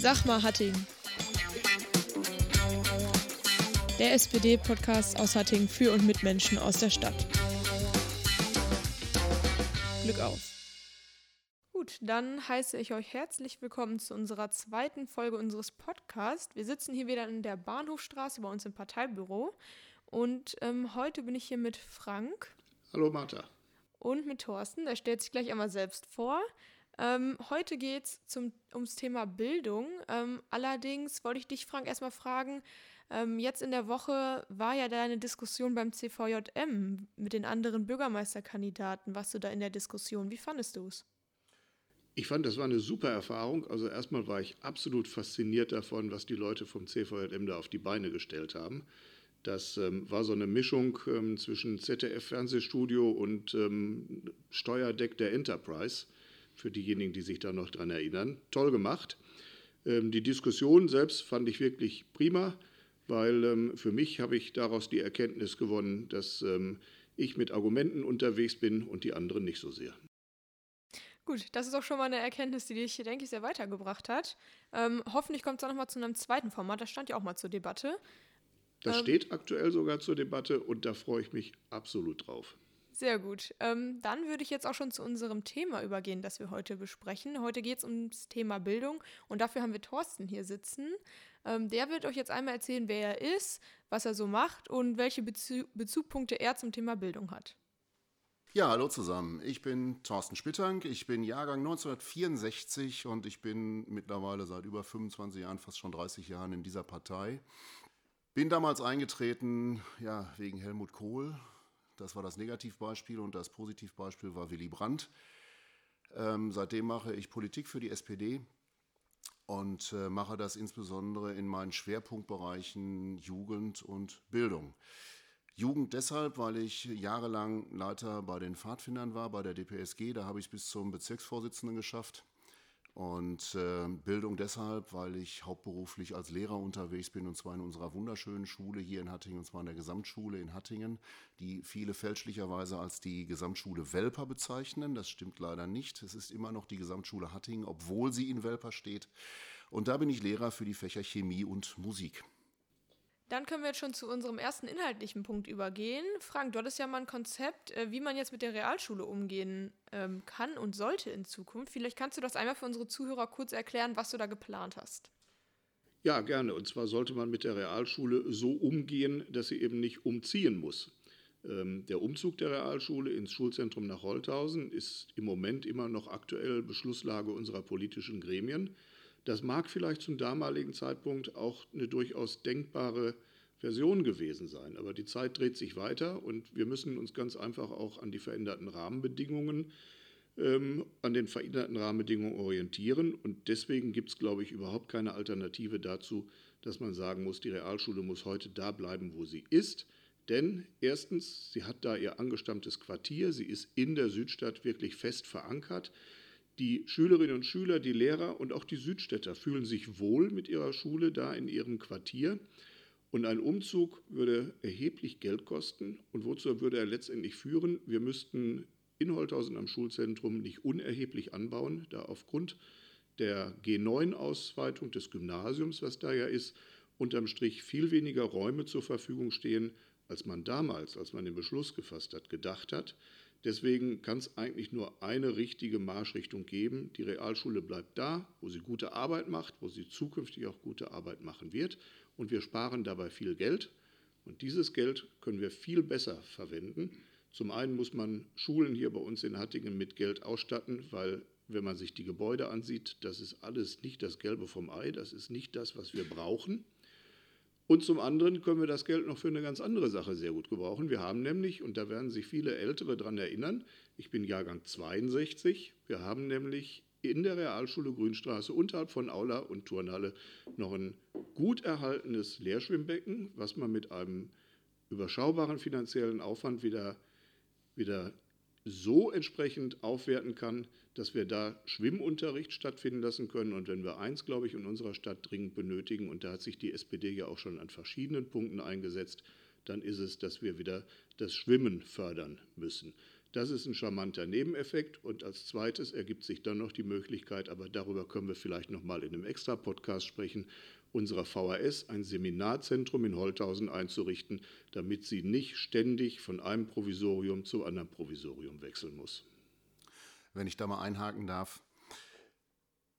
Sag mal, Hattingen. Der SPD-Podcast aus Hattingen für und mit Menschen aus der Stadt. Glück auf. Gut, dann heiße ich euch herzlich willkommen zu unserer zweiten Folge unseres Podcasts. Wir sitzen hier wieder in der Bahnhofstraße bei uns im Parteibüro. Und ähm, heute bin ich hier mit Frank. Hallo Martha. Und mit Thorsten. Der stellt sich gleich einmal selbst vor. Ähm, heute geht es ums Thema Bildung. Ähm, allerdings wollte ich dich, Frank, erstmal fragen, ähm, jetzt in der Woche war ja deine Diskussion beim CVJM mit den anderen Bürgermeisterkandidaten. Warst du da in der Diskussion? Wie fandest du es? Ich fand, das war eine super Erfahrung. Also erstmal war ich absolut fasziniert davon, was die Leute vom CVJM da auf die Beine gestellt haben. Das ähm, war so eine Mischung ähm, zwischen ZDF-Fernsehstudio und ähm, Steuerdeck der Enterprise für diejenigen, die sich da noch dran erinnern. Toll gemacht. Ähm, die Diskussion selbst fand ich wirklich prima, weil ähm, für mich habe ich daraus die Erkenntnis gewonnen, dass ähm, ich mit Argumenten unterwegs bin und die anderen nicht so sehr. Gut, das ist auch schon mal eine Erkenntnis, die dich, denke ich, sehr weitergebracht hat. Hoffentlich kommt es auch noch mal zu einem zweiten Format. Das stand ja auch mal zur Debatte. Das steht aktuell sogar zur Debatte und da freue ich mich absolut drauf. Sehr gut. Ähm, dann würde ich jetzt auch schon zu unserem Thema übergehen, das wir heute besprechen. Heute geht es ums Thema Bildung und dafür haben wir Thorsten hier sitzen. Ähm, der wird euch jetzt einmal erzählen, wer er ist, was er so macht und welche Bezu Bezugpunkte er zum Thema Bildung hat. Ja, hallo zusammen. Ich bin Thorsten Spittank. Ich bin Jahrgang 1964 und ich bin mittlerweile seit über 25 Jahren, fast schon 30 Jahren in dieser Partei. Bin damals eingetreten, ja, wegen Helmut Kohl, das war das Negativbeispiel und das Positivbeispiel war Willy Brandt. Ähm, seitdem mache ich Politik für die SPD und äh, mache das insbesondere in meinen Schwerpunktbereichen Jugend und Bildung. Jugend deshalb, weil ich jahrelang Leiter bei den Pfadfindern war, bei der DPSG. Da habe ich es bis zum Bezirksvorsitzenden geschafft. Und äh, Bildung deshalb, weil ich hauptberuflich als Lehrer unterwegs bin, und zwar in unserer wunderschönen Schule hier in Hattingen, und zwar in der Gesamtschule in Hattingen, die viele fälschlicherweise als die Gesamtschule Welper bezeichnen. Das stimmt leider nicht. Es ist immer noch die Gesamtschule Hattingen, obwohl sie in Welper steht. Und da bin ich Lehrer für die Fächer Chemie und Musik. Dann können wir jetzt schon zu unserem ersten inhaltlichen Punkt übergehen. Frank, du hattest ja mal ein Konzept, äh, wie man jetzt mit der Realschule umgehen ähm, kann und sollte in Zukunft. Vielleicht kannst du das einmal für unsere Zuhörer kurz erklären, was du da geplant hast. Ja, gerne. Und zwar sollte man mit der Realschule so umgehen, dass sie eben nicht umziehen muss. Ähm, der Umzug der Realschule ins Schulzentrum nach Holthausen ist im Moment immer noch aktuell Beschlusslage unserer politischen Gremien. Das mag vielleicht zum damaligen Zeitpunkt auch eine durchaus denkbare Version gewesen sein, aber die Zeit dreht sich weiter und wir müssen uns ganz einfach auch an die veränderten Rahmenbedingungen, ähm, an den veränderten Rahmenbedingungen orientieren und deswegen gibt es, glaube ich, überhaupt keine Alternative dazu, dass man sagen muss, die Realschule muss heute da bleiben, wo sie ist. Denn erstens, sie hat da ihr angestammtes Quartier, sie ist in der Südstadt wirklich fest verankert. Die Schülerinnen und Schüler, die Lehrer und auch die Südstädter fühlen sich wohl mit ihrer Schule da in ihrem Quartier. Und ein Umzug würde erheblich Geld kosten. Und wozu würde er letztendlich führen? Wir müssten in Holthausen am Schulzentrum nicht unerheblich anbauen, da aufgrund der G9-Ausweitung des Gymnasiums, was da ja ist, unterm Strich viel weniger Räume zur Verfügung stehen, als man damals, als man den Beschluss gefasst hat, gedacht hat. Deswegen kann es eigentlich nur eine richtige Marschrichtung geben. Die Realschule bleibt da, wo sie gute Arbeit macht, wo sie zukünftig auch gute Arbeit machen wird. Und wir sparen dabei viel Geld. Und dieses Geld können wir viel besser verwenden. Zum einen muss man Schulen hier bei uns in Hattingen mit Geld ausstatten, weil wenn man sich die Gebäude ansieht, das ist alles nicht das Gelbe vom Ei, das ist nicht das, was wir brauchen. Und zum anderen können wir das Geld noch für eine ganz andere Sache sehr gut gebrauchen. Wir haben nämlich, und da werden sich viele Ältere daran erinnern, ich bin Jahrgang 62, wir haben nämlich in der Realschule Grünstraße unterhalb von Aula und Turnhalle noch ein gut erhaltenes Lehrschwimmbecken, was man mit einem überschaubaren finanziellen Aufwand wieder, wieder so entsprechend aufwerten kann, dass wir da Schwimmunterricht stattfinden lassen können. Und wenn wir eins, glaube ich, in unserer Stadt dringend benötigen, und da hat sich die SPD ja auch schon an verschiedenen Punkten eingesetzt, dann ist es, dass wir wieder das Schwimmen fördern müssen. Das ist ein charmanter Nebeneffekt. Und als zweites ergibt sich dann noch die Möglichkeit, aber darüber können wir vielleicht noch mal in einem Extra-Podcast sprechen, unserer VHS ein Seminarzentrum in Holthausen einzurichten, damit sie nicht ständig von einem Provisorium zu anderen Provisorium wechseln muss. Wenn ich da mal einhaken darf,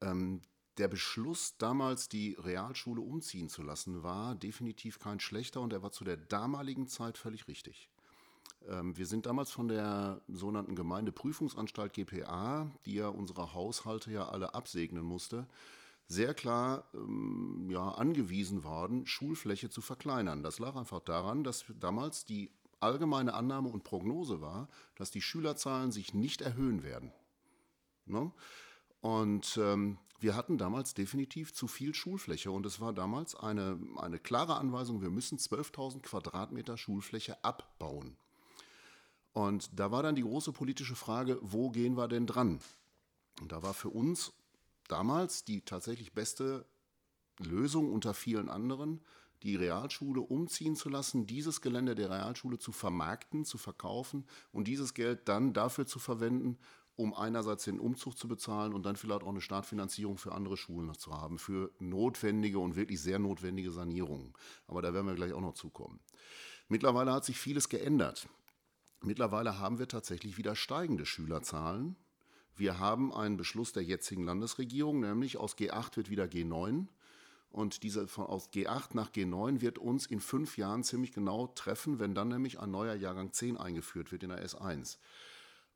ähm, der Beschluss, damals die Realschule umziehen zu lassen, war definitiv kein schlechter und er war zu der damaligen Zeit völlig richtig. Ähm, wir sind damals von der sogenannten Gemeindeprüfungsanstalt GPA, die ja unsere Haushalte ja alle absegnen musste, sehr klar ähm, ja, angewiesen worden, Schulfläche zu verkleinern. Das lag einfach daran, dass damals die allgemeine Annahme und Prognose war, dass die Schülerzahlen sich nicht erhöhen werden. Ne? Und ähm, wir hatten damals definitiv zu viel Schulfläche und es war damals eine, eine klare Anweisung, wir müssen 12.000 Quadratmeter Schulfläche abbauen. Und da war dann die große politische Frage, wo gehen wir denn dran? Und da war für uns damals die tatsächlich beste Lösung unter vielen anderen, die Realschule umziehen zu lassen, dieses Gelände der Realschule zu vermarkten, zu verkaufen und dieses Geld dann dafür zu verwenden, um einerseits den Umzug zu bezahlen und dann vielleicht auch eine Startfinanzierung für andere Schulen noch zu haben, für notwendige und wirklich sehr notwendige Sanierungen. Aber da werden wir gleich auch noch zukommen. Mittlerweile hat sich vieles geändert. Mittlerweile haben wir tatsächlich wieder steigende Schülerzahlen. Wir haben einen Beschluss der jetzigen Landesregierung, nämlich aus G8 wird wieder G9. Und diese von aus G8 nach G9 wird uns in fünf Jahren ziemlich genau treffen, wenn dann nämlich ein neuer Jahrgang 10 eingeführt wird in der S1.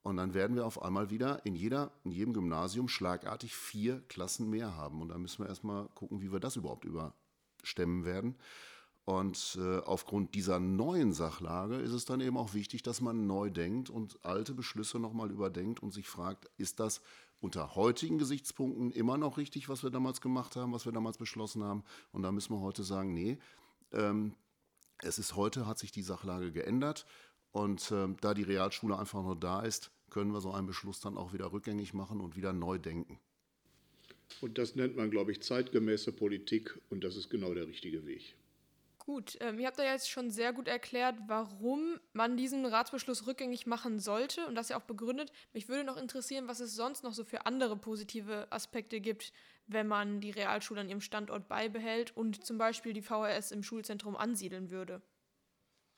Und dann werden wir auf einmal wieder in, jeder, in jedem Gymnasium schlagartig vier Klassen mehr haben. Und da müssen wir erstmal gucken, wie wir das überhaupt überstemmen werden. Und äh, aufgrund dieser neuen Sachlage ist es dann eben auch wichtig, dass man neu denkt und alte Beschlüsse nochmal überdenkt und sich fragt, ist das unter heutigen Gesichtspunkten immer noch richtig, was wir damals gemacht haben, was wir damals beschlossen haben? Und da müssen wir heute sagen, nee, ähm, es ist heute, hat sich die Sachlage geändert. Und ähm, da die Realschule einfach nur da ist, können wir so einen Beschluss dann auch wieder rückgängig machen und wieder neu denken. Und das nennt man, glaube ich, zeitgemäße Politik und das ist genau der richtige Weg. Gut, ähm, ihr habt da jetzt schon sehr gut erklärt, warum man diesen Ratsbeschluss rückgängig machen sollte und das ja auch begründet. Mich würde noch interessieren, was es sonst noch so für andere positive Aspekte gibt, wenn man die Realschule an ihrem Standort beibehält und zum Beispiel die VHS im Schulzentrum ansiedeln würde.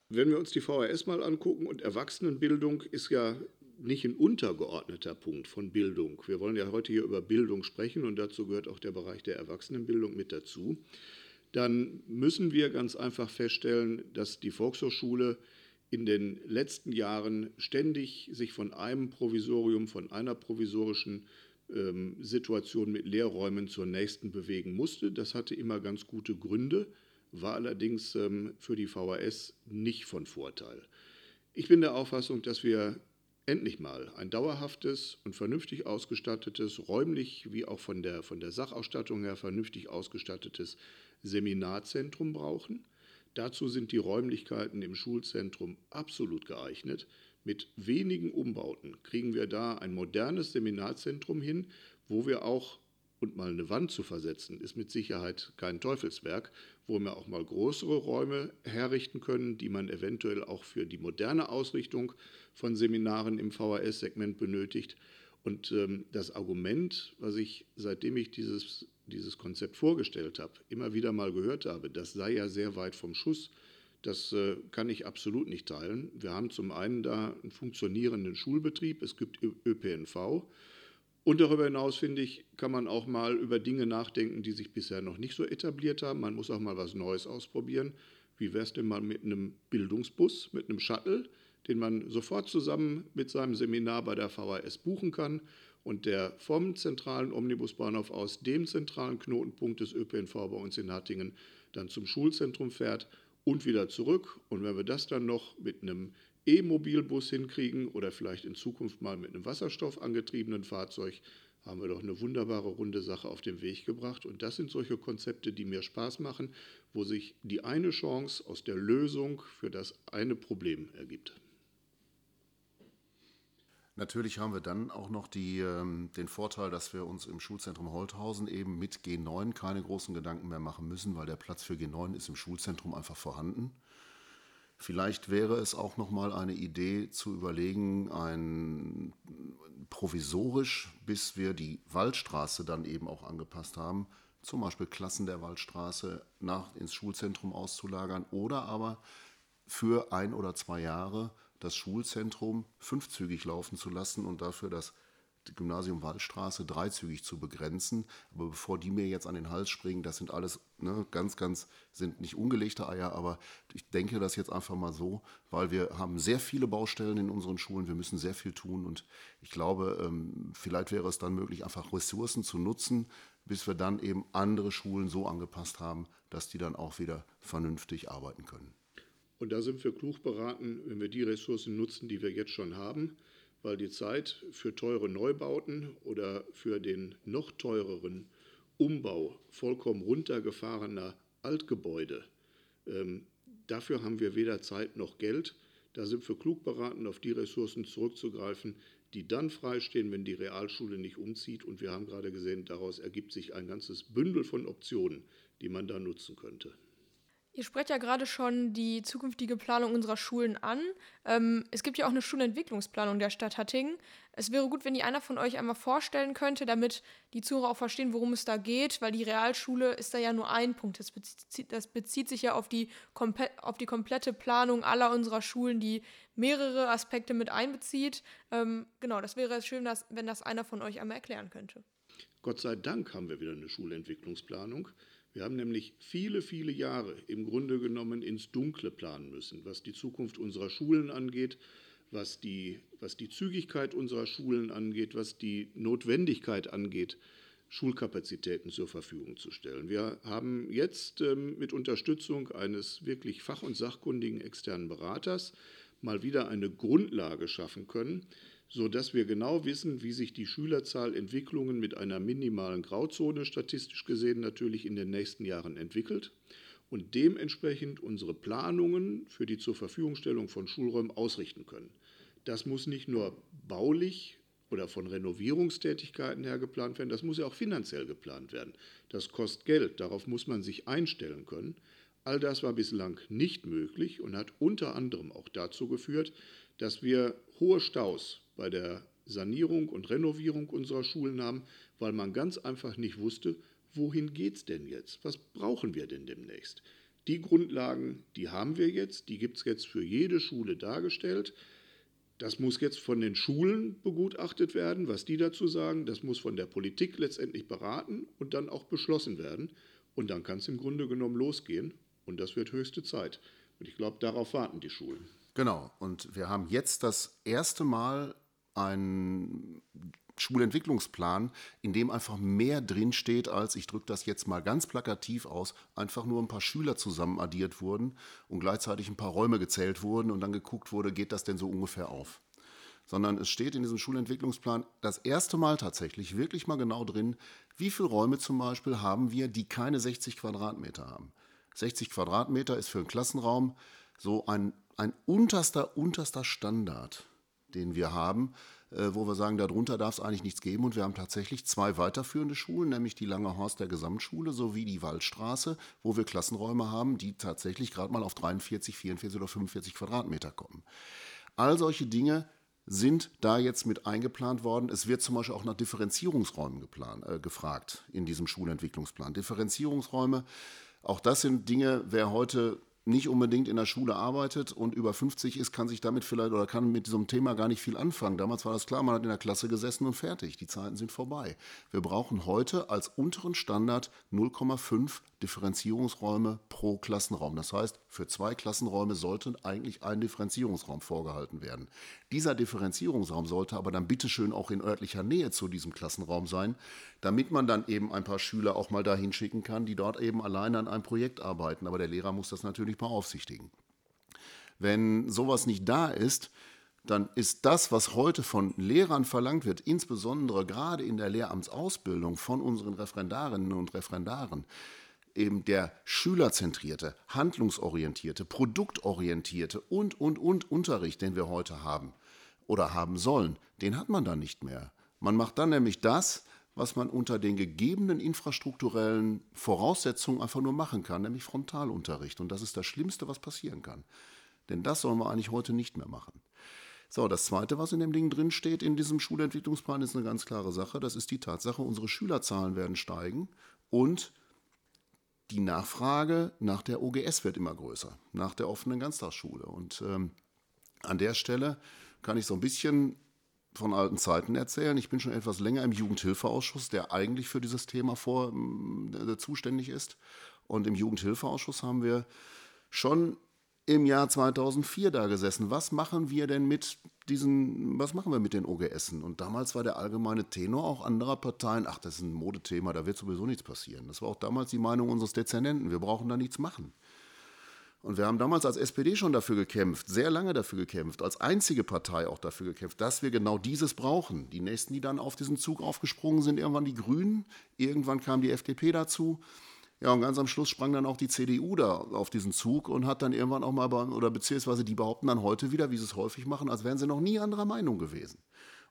Wenn wir uns die VHS mal angucken und Erwachsenenbildung ist ja nicht ein untergeordneter Punkt von Bildung. Wir wollen ja heute hier über Bildung sprechen und dazu gehört auch der Bereich der Erwachsenenbildung mit dazu dann müssen wir ganz einfach feststellen, dass die Volkshochschule in den letzten Jahren ständig sich von einem Provisorium, von einer provisorischen ähm, Situation mit Lehrräumen zur nächsten bewegen musste. Das hatte immer ganz gute Gründe, war allerdings ähm, für die VHS nicht von Vorteil. Ich bin der Auffassung, dass wir endlich mal ein dauerhaftes und vernünftig ausgestattetes, räumlich wie auch von der, von der Sachausstattung her vernünftig ausgestattetes Seminarzentrum brauchen. Dazu sind die Räumlichkeiten im Schulzentrum absolut geeignet. Mit wenigen Umbauten kriegen wir da ein modernes Seminarzentrum hin, wo wir auch, und mal eine Wand zu versetzen, ist mit Sicherheit kein Teufelswerk, wo wir auch mal größere Räume herrichten können, die man eventuell auch für die moderne Ausrichtung von Seminaren im VHS-Segment benötigt. Und ähm, das Argument, was ich, seitdem ich dieses dieses Konzept vorgestellt habe, immer wieder mal gehört habe, das sei ja sehr weit vom Schuss, das äh, kann ich absolut nicht teilen. Wir haben zum einen da einen funktionierenden Schulbetrieb, es gibt ÖPNV und darüber hinaus, finde ich, kann man auch mal über Dinge nachdenken, die sich bisher noch nicht so etabliert haben. Man muss auch mal was Neues ausprobieren. Wie wäre es denn mal mit einem Bildungsbus, mit einem Shuttle, den man sofort zusammen mit seinem Seminar bei der VHS buchen kann und der vom zentralen Omnibusbahnhof aus dem zentralen Knotenpunkt des ÖPNV bei uns in Hattingen dann zum Schulzentrum fährt und wieder zurück. Und wenn wir das dann noch mit einem E-Mobilbus hinkriegen oder vielleicht in Zukunft mal mit einem Wasserstoff angetriebenen Fahrzeug, haben wir doch eine wunderbare runde Sache auf den Weg gebracht. Und das sind solche Konzepte, die mir Spaß machen, wo sich die eine Chance aus der Lösung für das eine Problem ergibt. Natürlich haben wir dann auch noch die, ähm, den Vorteil, dass wir uns im Schulzentrum Holthausen eben mit G9 keine großen Gedanken mehr machen müssen, weil der Platz für G9 ist im Schulzentrum einfach vorhanden. Vielleicht wäre es auch noch mal eine Idee zu überlegen, ein provisorisch, bis wir die Waldstraße dann eben auch angepasst haben, zum Beispiel Klassen der Waldstraße nach ins Schulzentrum auszulagern oder aber für ein oder zwei Jahre das Schulzentrum fünfzügig laufen zu lassen und dafür das Gymnasium Waldstraße dreizügig zu begrenzen. Aber bevor die mir jetzt an den Hals springen, das sind alles ne, ganz, ganz, sind nicht ungelegte Eier, aber ich denke das jetzt einfach mal so, weil wir haben sehr viele Baustellen in unseren Schulen, wir müssen sehr viel tun und ich glaube, ähm, vielleicht wäre es dann möglich, einfach Ressourcen zu nutzen, bis wir dann eben andere Schulen so angepasst haben, dass die dann auch wieder vernünftig arbeiten können. Und da sind wir klug beraten, wenn wir die Ressourcen nutzen, die wir jetzt schon haben weil die Zeit für teure Neubauten oder für den noch teureren Umbau vollkommen runtergefahrener Altgebäude, ähm, dafür haben wir weder Zeit noch Geld. Da sind wir klug beraten, auf die Ressourcen zurückzugreifen, die dann freistehen, wenn die Realschule nicht umzieht. Und wir haben gerade gesehen, daraus ergibt sich ein ganzes Bündel von Optionen, die man da nutzen könnte. Ihr sprecht ja gerade schon die zukünftige Planung unserer Schulen an. Ähm, es gibt ja auch eine Schulentwicklungsplanung der Stadt Hattingen. Es wäre gut, wenn die einer von euch einmal vorstellen könnte, damit die Zuhörer auch verstehen, worum es da geht, weil die Realschule ist da ja nur ein Punkt. Das bezieht, das bezieht sich ja auf die, auf die komplette Planung aller unserer Schulen, die mehrere Aspekte mit einbezieht. Ähm, genau, das wäre schön, dass, wenn das einer von euch einmal erklären könnte. Gott sei Dank haben wir wieder eine Schulentwicklungsplanung. Wir haben nämlich viele, viele Jahre im Grunde genommen ins Dunkle planen müssen, was die Zukunft unserer Schulen angeht, was die, was die Zügigkeit unserer Schulen angeht, was die Notwendigkeit angeht, Schulkapazitäten zur Verfügung zu stellen. Wir haben jetzt ähm, mit Unterstützung eines wirklich fach- und sachkundigen externen Beraters mal wieder eine Grundlage schaffen können, sodass wir genau wissen, wie sich die Schülerzahlentwicklungen mit einer minimalen Grauzone statistisch gesehen natürlich in den nächsten Jahren entwickelt und dementsprechend unsere Planungen für die zur Verfügungstellung von Schulräumen ausrichten können. Das muss nicht nur baulich oder von Renovierungstätigkeiten her geplant werden, das muss ja auch finanziell geplant werden. Das kostet Geld, darauf muss man sich einstellen können. All das war bislang nicht möglich und hat unter anderem auch dazu geführt, dass wir hohe Staus bei der Sanierung und Renovierung unserer Schulen haben, weil man ganz einfach nicht wusste, wohin geht es denn jetzt? Was brauchen wir denn demnächst? Die Grundlagen, die haben wir jetzt, die gibt es jetzt für jede Schule dargestellt. Das muss jetzt von den Schulen begutachtet werden, was die dazu sagen. Das muss von der Politik letztendlich beraten und dann auch beschlossen werden. Und dann kann es im Grunde genommen losgehen. Und das wird höchste Zeit. Und ich glaube, darauf warten die Schulen. Genau. Und wir haben jetzt das erste Mal einen Schulentwicklungsplan, in dem einfach mehr drinsteht, als, ich drücke das jetzt mal ganz plakativ aus, einfach nur ein paar Schüler zusammen addiert wurden und gleichzeitig ein paar Räume gezählt wurden und dann geguckt wurde, geht das denn so ungefähr auf? Sondern es steht in diesem Schulentwicklungsplan das erste Mal tatsächlich wirklich mal genau drin, wie viele Räume zum Beispiel haben wir, die keine 60 Quadratmeter haben. 60 Quadratmeter ist für einen Klassenraum so ein ein unterster, unterster Standard, den wir haben, äh, wo wir sagen, darunter darf es eigentlich nichts geben. Und wir haben tatsächlich zwei weiterführende Schulen, nämlich die Lange Horst der Gesamtschule sowie die Waldstraße, wo wir Klassenräume haben, die tatsächlich gerade mal auf 43, 44 oder 45 Quadratmeter kommen. All solche Dinge sind da jetzt mit eingeplant worden. Es wird zum Beispiel auch nach Differenzierungsräumen geplant, äh, gefragt in diesem Schulentwicklungsplan. Differenzierungsräume, auch das sind Dinge, wer heute nicht unbedingt in der Schule arbeitet und über 50 ist, kann sich damit vielleicht oder kann mit diesem Thema gar nicht viel anfangen. Damals war das klar, man hat in der Klasse gesessen und fertig. Die Zeiten sind vorbei. Wir brauchen heute als unteren Standard 0,5 Differenzierungsräume pro Klassenraum. Das heißt, für zwei Klassenräume sollte eigentlich ein Differenzierungsraum vorgehalten werden. Dieser Differenzierungsraum sollte aber dann bitteschön auch in örtlicher Nähe zu diesem Klassenraum sein, damit man dann eben ein paar Schüler auch mal dahin schicken kann, die dort eben alleine an einem Projekt arbeiten. Aber der Lehrer muss das natürlich beaufsichtigen. Wenn sowas nicht da ist, dann ist das, was heute von Lehrern verlangt wird, insbesondere gerade in der Lehramtsausbildung von unseren Referendarinnen und Referendaren, eben der schülerzentrierte, handlungsorientierte, produktorientierte und, und, und Unterricht, den wir heute haben oder haben sollen, den hat man dann nicht mehr. Man macht dann nämlich das, was man unter den gegebenen infrastrukturellen Voraussetzungen einfach nur machen kann, nämlich Frontalunterricht. Und das ist das Schlimmste, was passieren kann. Denn das sollen wir eigentlich heute nicht mehr machen. So, das Zweite, was in dem Ding drin steht, in diesem Schulentwicklungsplan, ist eine ganz klare Sache. Das ist die Tatsache, unsere Schülerzahlen werden steigen und die Nachfrage nach der OGS wird immer größer, nach der offenen Ganztagsschule. Und ähm, an der Stelle kann ich so ein bisschen von alten Zeiten erzählen. Ich bin schon etwas länger im Jugendhilfeausschuss, der eigentlich für dieses Thema vor, äh, zuständig ist. Und im Jugendhilfeausschuss haben wir schon im Jahr 2004 da gesessen. Was machen wir denn mit diesen, was machen wir mit den OGS? Und damals war der allgemeine Tenor auch anderer Parteien, ach, das ist ein Modethema, da wird sowieso nichts passieren. Das war auch damals die Meinung unseres Dezernenten, wir brauchen da nichts machen. Und wir haben damals als SPD schon dafür gekämpft, sehr lange dafür gekämpft, als einzige Partei auch dafür gekämpft, dass wir genau dieses brauchen. Die nächsten, die dann auf diesen Zug aufgesprungen sind, irgendwann die Grünen, irgendwann kam die FDP dazu. Ja, und ganz am Schluss sprang dann auch die CDU da auf diesen Zug und hat dann irgendwann auch mal, oder beziehungsweise die behaupten dann heute wieder, wie sie es häufig machen, als wären sie noch nie anderer Meinung gewesen.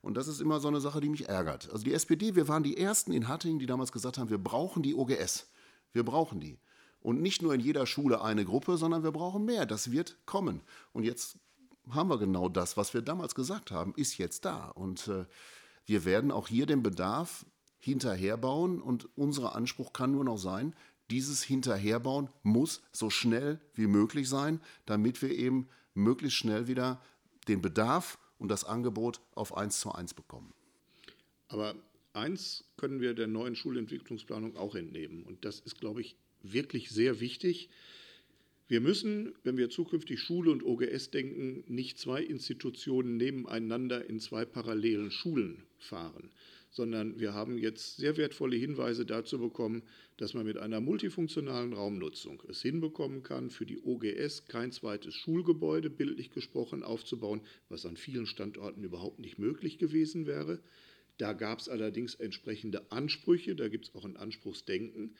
Und das ist immer so eine Sache, die mich ärgert. Also die SPD, wir waren die Ersten in Hattingen, die damals gesagt haben, wir brauchen die OGS. Wir brauchen die. Und nicht nur in jeder Schule eine Gruppe, sondern wir brauchen mehr. Das wird kommen. Und jetzt haben wir genau das, was wir damals gesagt haben, ist jetzt da. Und äh, wir werden auch hier den Bedarf hinterherbauen. Und unser Anspruch kann nur noch sein, dieses Hinterherbauen muss so schnell wie möglich sein, damit wir eben möglichst schnell wieder den Bedarf und das Angebot auf 1 zu 1 bekommen. Aber eins können wir der neuen Schulentwicklungsplanung auch entnehmen. Und das ist, glaube ich, wirklich sehr wichtig. Wir müssen, wenn wir zukünftig Schule und OGS denken, nicht zwei Institutionen nebeneinander in zwei parallelen Schulen fahren, sondern wir haben jetzt sehr wertvolle Hinweise dazu bekommen, dass man mit einer multifunktionalen Raumnutzung es hinbekommen kann, für die OGS kein zweites Schulgebäude, bildlich gesprochen, aufzubauen, was an vielen Standorten überhaupt nicht möglich gewesen wäre. Da gab es allerdings entsprechende Ansprüche, da gibt es auch ein Anspruchsdenken.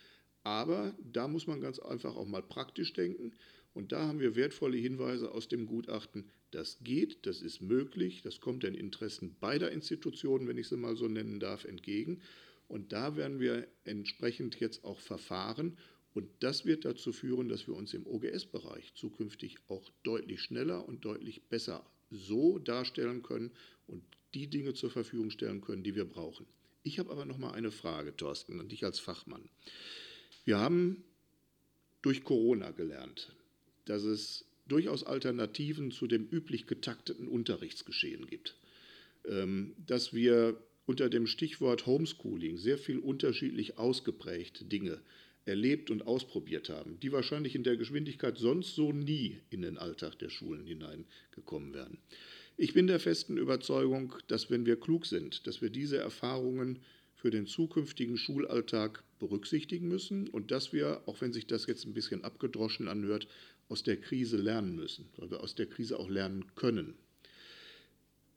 Aber da muss man ganz einfach auch mal praktisch denken. Und da haben wir wertvolle Hinweise aus dem Gutachten. Das geht, das ist möglich, das kommt den Interessen beider Institutionen, wenn ich sie mal so nennen darf, entgegen. Und da werden wir entsprechend jetzt auch verfahren. Und das wird dazu führen, dass wir uns im OGS-Bereich zukünftig auch deutlich schneller und deutlich besser so darstellen können und die Dinge zur Verfügung stellen können, die wir brauchen. Ich habe aber noch mal eine Frage, Thorsten, an dich als Fachmann. Wir haben durch Corona gelernt, dass es durchaus Alternativen zu dem üblich getakteten Unterrichtsgeschehen gibt. Ähm, dass wir unter dem Stichwort Homeschooling sehr viel unterschiedlich ausgeprägte Dinge erlebt und ausprobiert haben, die wahrscheinlich in der Geschwindigkeit sonst so nie in den Alltag der Schulen hineingekommen wären. Ich bin der festen Überzeugung, dass wenn wir klug sind, dass wir diese Erfahrungen für den zukünftigen Schulalltag berücksichtigen müssen und dass wir, auch wenn sich das jetzt ein bisschen abgedroschen anhört, aus der Krise lernen müssen, weil wir aus der Krise auch lernen können.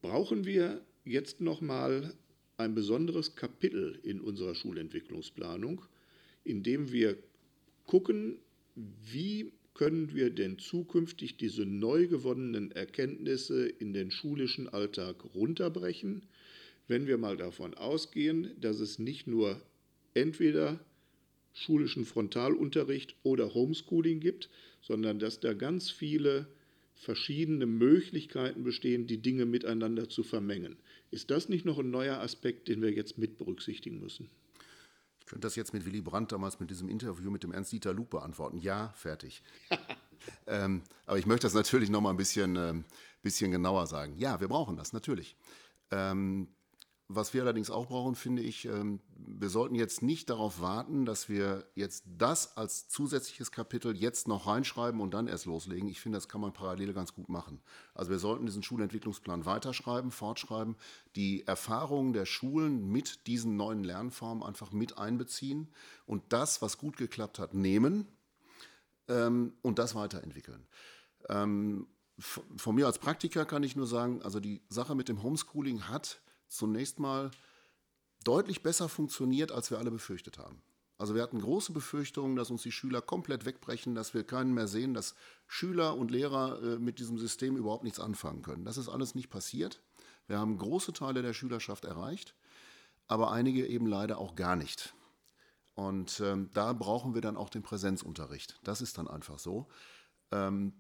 Brauchen wir jetzt nochmal ein besonderes Kapitel in unserer Schulentwicklungsplanung, in dem wir gucken, wie können wir denn zukünftig diese neu gewonnenen Erkenntnisse in den schulischen Alltag runterbrechen, wenn wir mal davon ausgehen, dass es nicht nur entweder schulischen Frontalunterricht oder Homeschooling gibt, sondern dass da ganz viele verschiedene Möglichkeiten bestehen, die Dinge miteinander zu vermengen. Ist das nicht noch ein neuer Aspekt, den wir jetzt mit berücksichtigen müssen? Ich könnte das jetzt mit Willy Brandt damals mit diesem Interview mit dem Ernst-Dieter Lupe beantworten. Ja, fertig. ähm, aber ich möchte das natürlich noch mal ein bisschen, ähm, bisschen genauer sagen. Ja, wir brauchen das, natürlich. Ähm, was wir allerdings auch brauchen, finde ich, ähm, wir sollten jetzt nicht darauf warten, dass wir jetzt das als zusätzliches Kapitel jetzt noch reinschreiben und dann erst loslegen. Ich finde, das kann man parallel ganz gut machen. Also wir sollten diesen Schulentwicklungsplan weiterschreiben, fortschreiben, die Erfahrungen der Schulen mit diesen neuen Lernformen einfach mit einbeziehen und das, was gut geklappt hat, nehmen ähm, und das weiterentwickeln. Ähm, von mir als Praktiker kann ich nur sagen, also die Sache mit dem Homeschooling hat zunächst mal deutlich besser funktioniert, als wir alle befürchtet haben. Also wir hatten große Befürchtungen, dass uns die Schüler komplett wegbrechen, dass wir keinen mehr sehen, dass Schüler und Lehrer äh, mit diesem System überhaupt nichts anfangen können. Das ist alles nicht passiert. Wir haben große Teile der Schülerschaft erreicht, aber einige eben leider auch gar nicht. Und ähm, da brauchen wir dann auch den Präsenzunterricht. Das ist dann einfach so. Ähm,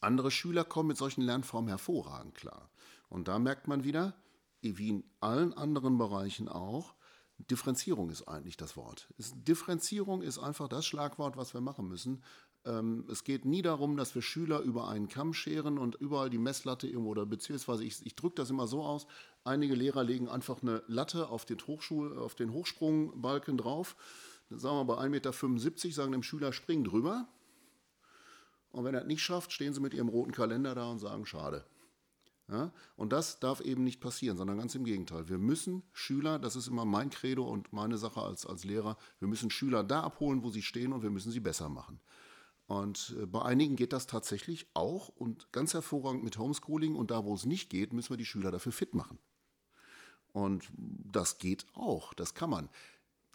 Andere Schüler kommen mit solchen Lernformen hervorragend klar. Und da merkt man wieder, wie in allen anderen Bereichen auch, Differenzierung ist eigentlich das Wort. Differenzierung ist einfach das Schlagwort, was wir machen müssen. Ähm, es geht nie darum, dass wir Schüler über einen Kamm scheren und überall die Messlatte irgendwo oder beziehungsweise ich, ich drücke das immer so aus. Einige Lehrer legen einfach eine Latte auf den, Hochschul, auf den Hochsprungbalken drauf. Sagen wir bei 1,75 Meter, sagen dem Schüler, spring drüber. Und wenn er es nicht schafft, stehen sie mit ihrem roten Kalender da und sagen, schade. Ja? Und das darf eben nicht passieren, sondern ganz im Gegenteil. Wir müssen Schüler, das ist immer mein Credo und meine Sache als, als Lehrer, wir müssen Schüler da abholen, wo sie stehen und wir müssen sie besser machen. Und äh, bei einigen geht das tatsächlich auch und ganz hervorragend mit Homeschooling. Und da, wo es nicht geht, müssen wir die Schüler dafür fit machen. Und das geht auch, das kann man.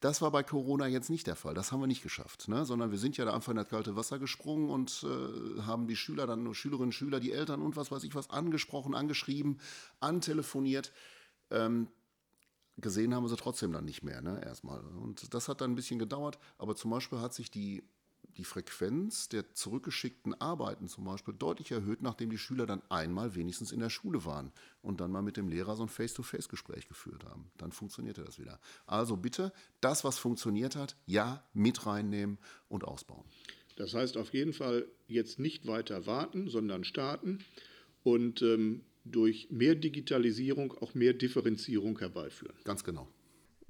Das war bei Corona jetzt nicht der Fall. Das haben wir nicht geschafft, ne? sondern wir sind ja da einfach in das kalte Wasser gesprungen und äh, haben die Schüler dann, Schülerinnen, Schüler, die Eltern und was weiß ich was angesprochen, angeschrieben, antelefoniert. Ähm, gesehen haben wir sie trotzdem dann nicht mehr, ne? erstmal. Und das hat dann ein bisschen gedauert, aber zum Beispiel hat sich die die Frequenz der zurückgeschickten Arbeiten zum Beispiel deutlich erhöht, nachdem die Schüler dann einmal wenigstens in der Schule waren und dann mal mit dem Lehrer so ein Face-to-Face-Gespräch geführt haben. Dann funktionierte das wieder. Also bitte, das, was funktioniert hat, ja, mit reinnehmen und ausbauen. Das heißt auf jeden Fall jetzt nicht weiter warten, sondern starten und ähm, durch mehr Digitalisierung auch mehr Differenzierung herbeiführen. Ganz genau.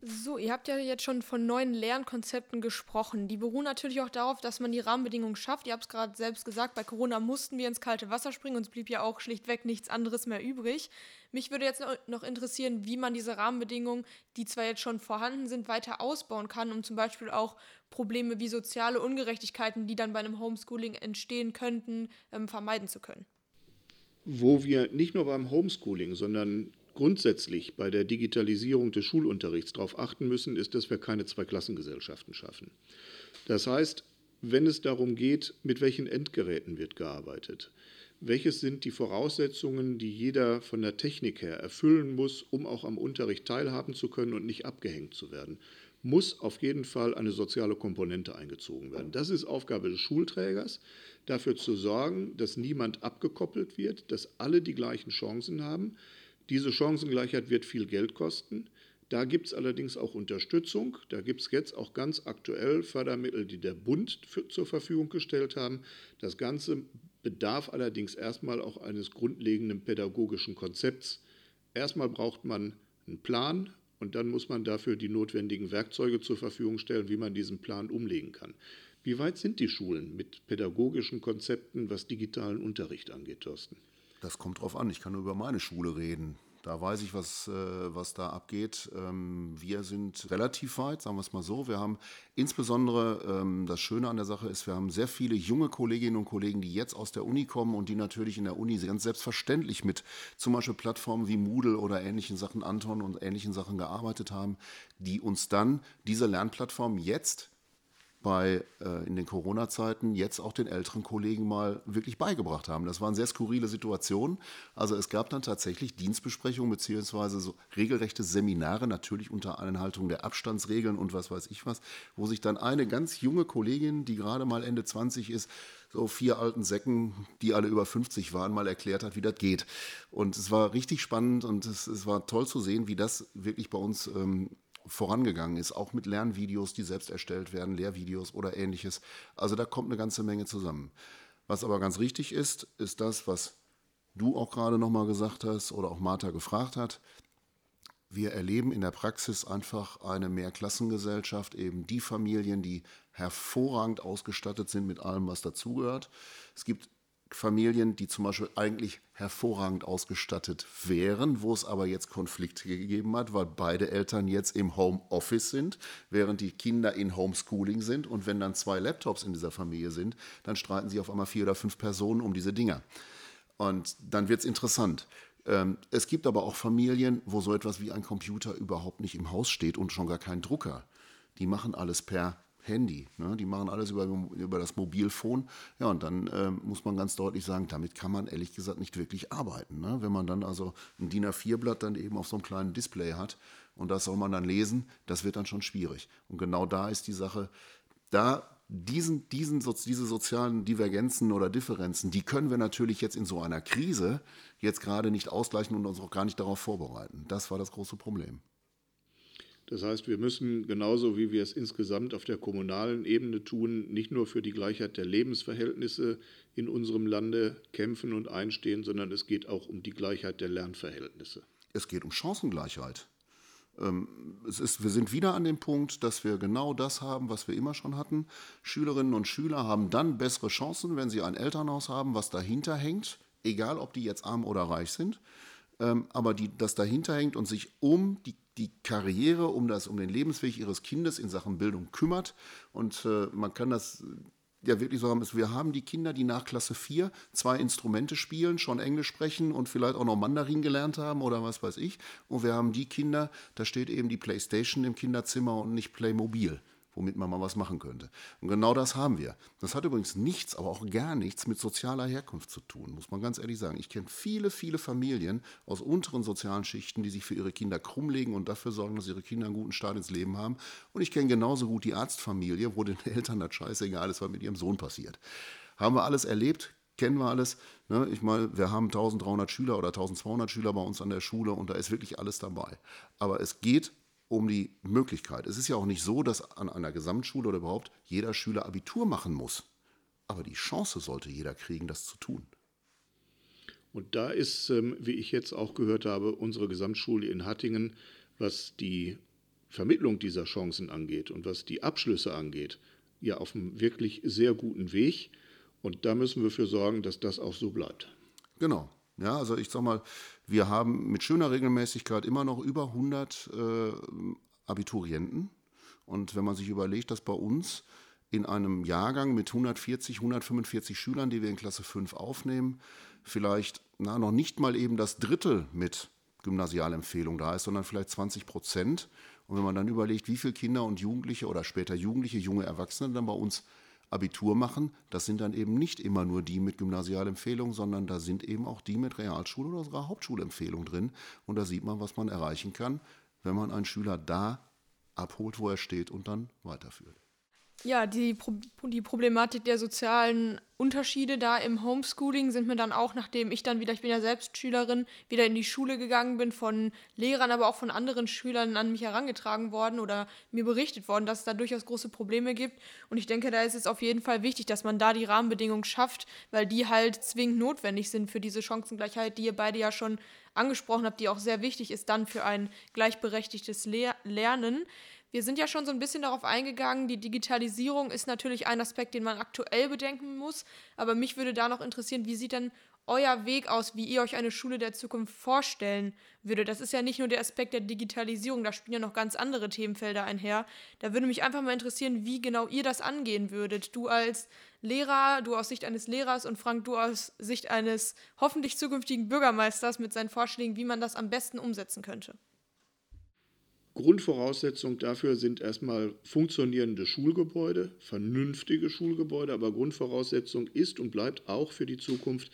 So, ihr habt ja jetzt schon von neuen Lernkonzepten gesprochen. Die beruhen natürlich auch darauf, dass man die Rahmenbedingungen schafft. Ihr habt es gerade selbst gesagt, bei Corona mussten wir ins kalte Wasser springen und es blieb ja auch schlichtweg nichts anderes mehr übrig. Mich würde jetzt noch interessieren, wie man diese Rahmenbedingungen, die zwar jetzt schon vorhanden sind, weiter ausbauen kann, um zum Beispiel auch Probleme wie soziale Ungerechtigkeiten, die dann bei einem Homeschooling entstehen könnten, ähm, vermeiden zu können. Wo wir nicht nur beim Homeschooling, sondern grundsätzlich bei der Digitalisierung des Schulunterrichts darauf achten müssen, ist, dass wir keine Zweiklassengesellschaften schaffen. Das heißt, wenn es darum geht, mit welchen Endgeräten wird gearbeitet, welches sind die Voraussetzungen, die jeder von der Technik her erfüllen muss, um auch am Unterricht teilhaben zu können und nicht abgehängt zu werden, muss auf jeden Fall eine soziale Komponente eingezogen werden. Das ist Aufgabe des Schulträgers, dafür zu sorgen, dass niemand abgekoppelt wird, dass alle die gleichen Chancen haben, diese Chancengleichheit wird viel Geld kosten. Da gibt es allerdings auch Unterstützung. Da gibt es jetzt auch ganz aktuell Fördermittel, die der Bund für, zur Verfügung gestellt haben. Das Ganze bedarf allerdings erstmal auch eines grundlegenden pädagogischen Konzepts. Erstmal braucht man einen Plan und dann muss man dafür die notwendigen Werkzeuge zur Verfügung stellen, wie man diesen Plan umlegen kann. Wie weit sind die Schulen mit pädagogischen Konzepten, was digitalen Unterricht angeht, Thorsten? Das kommt drauf an. Ich kann nur über meine Schule reden. Da weiß ich, was, äh, was da abgeht. Ähm, wir sind relativ weit, sagen wir es mal so. Wir haben insbesondere, ähm, das Schöne an der Sache ist, wir haben sehr viele junge Kolleginnen und Kollegen, die jetzt aus der Uni kommen und die natürlich in der Uni ganz selbstverständlich mit zum Beispiel Plattformen wie Moodle oder ähnlichen Sachen, Anton und ähnlichen Sachen gearbeitet haben, die uns dann diese Lernplattform jetzt bei, äh, in den Corona-Zeiten jetzt auch den älteren Kollegen mal wirklich beigebracht haben. Das waren sehr skurrile Situationen. Also es gab dann tatsächlich Dienstbesprechungen beziehungsweise so regelrechte Seminare, natürlich unter Einhaltung der Abstandsregeln und was weiß ich was, wo sich dann eine ganz junge Kollegin, die gerade mal Ende 20 ist, so vier alten Säcken, die alle über 50 waren, mal erklärt hat, wie das geht. Und es war richtig spannend und es, es war toll zu sehen, wie das wirklich bei uns ähm, vorangegangen ist, auch mit Lernvideos, die selbst erstellt werden, Lehrvideos oder ähnliches. Also da kommt eine ganze Menge zusammen. Was aber ganz richtig ist, ist das, was du auch gerade nochmal gesagt hast oder auch Martha gefragt hat. Wir erleben in der Praxis einfach eine Mehrklassengesellschaft, eben die Familien, die hervorragend ausgestattet sind mit allem, was dazugehört. Es gibt Familien, die zum Beispiel eigentlich hervorragend ausgestattet wären, wo es aber jetzt Konflikte gegeben hat, weil beide Eltern jetzt im Homeoffice sind, während die Kinder in Homeschooling sind. Und wenn dann zwei Laptops in dieser Familie sind, dann streiten sie auf einmal vier oder fünf Personen um diese Dinger. Und dann wird es interessant. Ähm, es gibt aber auch Familien, wo so etwas wie ein Computer überhaupt nicht im Haus steht und schon gar kein Drucker. Die machen alles per Handy. Ne? Die machen alles über, über das Mobilfon. Ja, und dann äh, muss man ganz deutlich sagen, damit kann man ehrlich gesagt nicht wirklich arbeiten. Ne? Wenn man dann also ein DIN A4-Blatt dann eben auf so einem kleinen Display hat und das soll man dann lesen, das wird dann schon schwierig. Und genau da ist die Sache, da diesen, diesen, diese sozialen Divergenzen oder Differenzen, die können wir natürlich jetzt in so einer Krise jetzt gerade nicht ausgleichen und uns auch gar nicht darauf vorbereiten. Das war das große Problem. Das heißt, wir müssen genauso wie wir es insgesamt auf der kommunalen Ebene tun, nicht nur für die Gleichheit der Lebensverhältnisse in unserem Lande kämpfen und einstehen, sondern es geht auch um die Gleichheit der Lernverhältnisse. Es geht um Chancengleichheit. Ähm, ist, wir sind wieder an dem Punkt, dass wir genau das haben, was wir immer schon hatten. Schülerinnen und Schüler haben dann bessere Chancen, wenn sie ein Elternhaus haben, was dahinter hängt, egal ob die jetzt arm oder reich sind. Ähm, aber die, das dahinter hängt und sich um die, die Karriere, um, das, um den Lebensweg ihres Kindes in Sachen Bildung kümmert. Und äh, man kann das ja wirklich so haben, ist, wir haben die Kinder, die nach Klasse 4 zwei Instrumente spielen, schon Englisch sprechen und vielleicht auch noch Mandarin gelernt haben oder was weiß ich. Und wir haben die Kinder, da steht eben die Playstation im Kinderzimmer und nicht Playmobil womit man mal was machen könnte. Und genau das haben wir. Das hat übrigens nichts, aber auch gar nichts mit sozialer Herkunft zu tun, muss man ganz ehrlich sagen. Ich kenne viele, viele Familien aus unteren sozialen Schichten, die sich für ihre Kinder krummlegen und dafür sorgen, dass ihre Kinder einen guten Start ins Leben haben. Und ich kenne genauso gut die Arztfamilie, wo den Eltern das scheißegal ist, was mit ihrem Sohn passiert. Haben wir alles erlebt, kennen wir alles. Ne? Ich meine, wir haben 1300 Schüler oder 1200 Schüler bei uns an der Schule und da ist wirklich alles dabei. Aber es geht um die Möglichkeit. Es ist ja auch nicht so, dass an einer Gesamtschule oder überhaupt jeder Schüler Abitur machen muss. Aber die Chance sollte jeder kriegen, das zu tun. Und da ist, ähm, wie ich jetzt auch gehört habe, unsere Gesamtschule in Hattingen, was die Vermittlung dieser Chancen angeht und was die Abschlüsse angeht, ja auf einem wirklich sehr guten Weg. Und da müssen wir für sorgen, dass das auch so bleibt. Genau. Ja, also ich sag mal, wir haben mit schöner Regelmäßigkeit immer noch über 100 äh, Abiturienten. Und wenn man sich überlegt, dass bei uns in einem Jahrgang mit 140, 145 Schülern, die wir in Klasse 5 aufnehmen, vielleicht na, noch nicht mal eben das Drittel mit Gymnasialempfehlung da ist, sondern vielleicht 20 Prozent. Und wenn man dann überlegt, wie viele Kinder und Jugendliche oder später Jugendliche, junge Erwachsene dann bei uns Abitur machen, das sind dann eben nicht immer nur die mit Gymnasialempfehlung, sondern da sind eben auch die mit Realschule oder sogar Hauptschulempfehlung drin. Und da sieht man, was man erreichen kann, wenn man einen Schüler da abholt, wo er steht und dann weiterführt. Ja, die, Pro die Problematik der sozialen Unterschiede da im Homeschooling sind mir dann auch, nachdem ich dann wieder, ich bin ja selbst Schülerin, wieder in die Schule gegangen bin, von Lehrern, aber auch von anderen Schülern an mich herangetragen worden oder mir berichtet worden, dass es da durchaus große Probleme gibt. Und ich denke, da ist es auf jeden Fall wichtig, dass man da die Rahmenbedingungen schafft, weil die halt zwingend notwendig sind für diese Chancengleichheit, die ihr beide ja schon angesprochen habt, die auch sehr wichtig ist dann für ein gleichberechtigtes Lehr Lernen. Wir sind ja schon so ein bisschen darauf eingegangen, die Digitalisierung ist natürlich ein Aspekt, den man aktuell bedenken muss, aber mich würde da noch interessieren, wie sieht denn euer Weg aus, wie ihr euch eine Schule der Zukunft vorstellen würdet? Das ist ja nicht nur der Aspekt der Digitalisierung, da spielen ja noch ganz andere Themenfelder einher. Da würde mich einfach mal interessieren, wie genau ihr das angehen würdet. Du als Lehrer, du aus Sicht eines Lehrers und Frank, du aus Sicht eines hoffentlich zukünftigen Bürgermeisters mit seinen Vorschlägen, wie man das am besten umsetzen könnte. Grundvoraussetzung dafür sind erstmal funktionierende Schulgebäude, vernünftige Schulgebäude, aber Grundvoraussetzung ist und bleibt auch für die Zukunft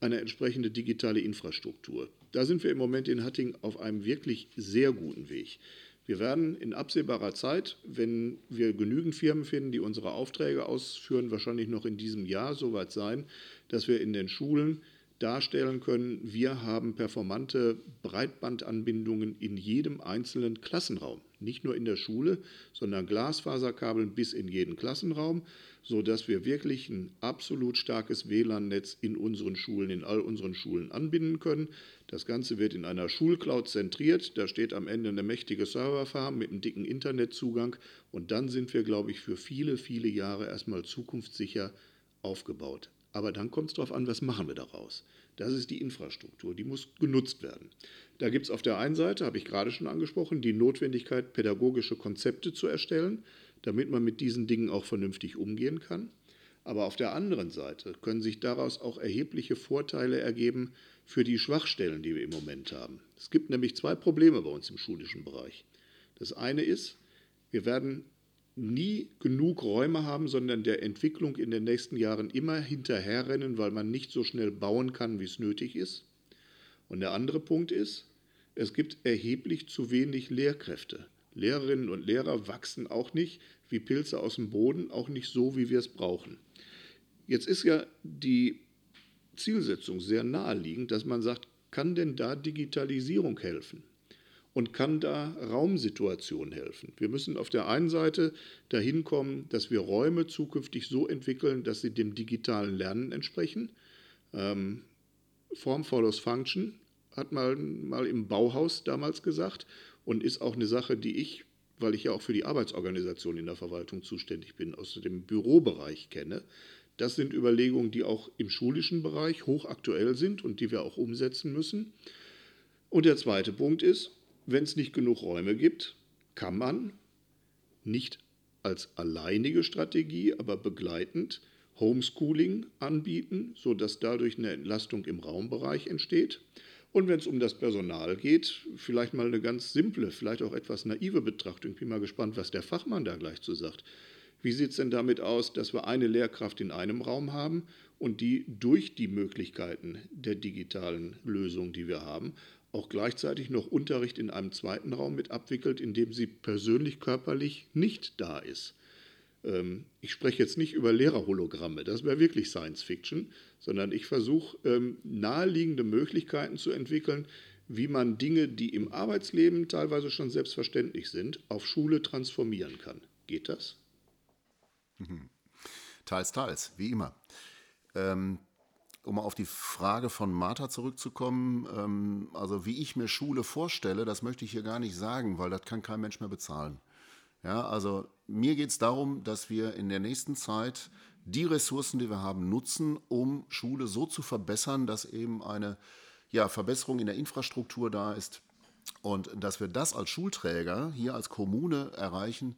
eine entsprechende digitale Infrastruktur. Da sind wir im Moment in Hatting auf einem wirklich sehr guten Weg. Wir werden in absehbarer Zeit, wenn wir genügend Firmen finden, die unsere Aufträge ausführen, wahrscheinlich noch in diesem Jahr soweit sein, dass wir in den Schulen darstellen können, wir haben performante Breitbandanbindungen in jedem einzelnen Klassenraum. Nicht nur in der Schule, sondern Glasfaserkabeln bis in jeden Klassenraum, sodass wir wirklich ein absolut starkes WLAN-Netz in unseren Schulen, in all unseren Schulen anbinden können. Das Ganze wird in einer Schulcloud zentriert. Da steht am Ende eine mächtige Serverfarm mit einem dicken Internetzugang. Und dann sind wir, glaube ich, für viele, viele Jahre erstmal zukunftssicher aufgebaut. Aber dann kommt es darauf an, was machen wir daraus. Das ist die Infrastruktur, die muss genutzt werden. Da gibt es auf der einen Seite, habe ich gerade schon angesprochen, die Notwendigkeit, pädagogische Konzepte zu erstellen, damit man mit diesen Dingen auch vernünftig umgehen kann. Aber auf der anderen Seite können sich daraus auch erhebliche Vorteile ergeben für die Schwachstellen, die wir im Moment haben. Es gibt nämlich zwei Probleme bei uns im schulischen Bereich. Das eine ist, wir werden nie genug Räume haben, sondern der Entwicklung in den nächsten Jahren immer hinterherrennen, weil man nicht so schnell bauen kann, wie es nötig ist. Und der andere Punkt ist, es gibt erheblich zu wenig Lehrkräfte. Lehrerinnen und Lehrer wachsen auch nicht wie Pilze aus dem Boden, auch nicht so, wie wir es brauchen. Jetzt ist ja die Zielsetzung sehr naheliegend, dass man sagt, kann denn da Digitalisierung helfen? Und kann da Raumsituation helfen? Wir müssen auf der einen Seite dahin kommen, dass wir Räume zukünftig so entwickeln, dass sie dem digitalen Lernen entsprechen. Ähm, Form follows Function, hat man mal im Bauhaus damals gesagt und ist auch eine Sache, die ich, weil ich ja auch für die Arbeitsorganisation in der Verwaltung zuständig bin, aus dem Bürobereich kenne. Das sind Überlegungen, die auch im schulischen Bereich hochaktuell sind und die wir auch umsetzen müssen. Und der zweite Punkt ist, wenn es nicht genug Räume gibt, kann man nicht als alleinige Strategie, aber begleitend Homeschooling anbieten, sodass dadurch eine Entlastung im Raumbereich entsteht. Und wenn es um das Personal geht, vielleicht mal eine ganz simple, vielleicht auch etwas naive Betrachtung. Ich bin mal gespannt, was der Fachmann da gleich zu sagt. Wie sieht es denn damit aus, dass wir eine Lehrkraft in einem Raum haben und die durch die Möglichkeiten der digitalen Lösung, die wir haben, auch gleichzeitig noch Unterricht in einem zweiten Raum mit abwickelt, in dem sie persönlich körperlich nicht da ist? Ähm, ich spreche jetzt nicht über Lehrerhologramme, das wäre wirklich Science Fiction, sondern ich versuche ähm, naheliegende Möglichkeiten zu entwickeln, wie man Dinge, die im Arbeitsleben teilweise schon selbstverständlich sind, auf Schule transformieren kann. Geht das? Mhm. Teils, teils, wie immer. Ähm, um auf die Frage von Martha zurückzukommen, ähm, also wie ich mir Schule vorstelle, das möchte ich hier gar nicht sagen, weil das kann kein Mensch mehr bezahlen. Ja, also mir geht es darum, dass wir in der nächsten Zeit die Ressourcen, die wir haben, nutzen, um Schule so zu verbessern, dass eben eine ja, Verbesserung in der Infrastruktur da ist und dass wir das als Schulträger hier als Kommune erreichen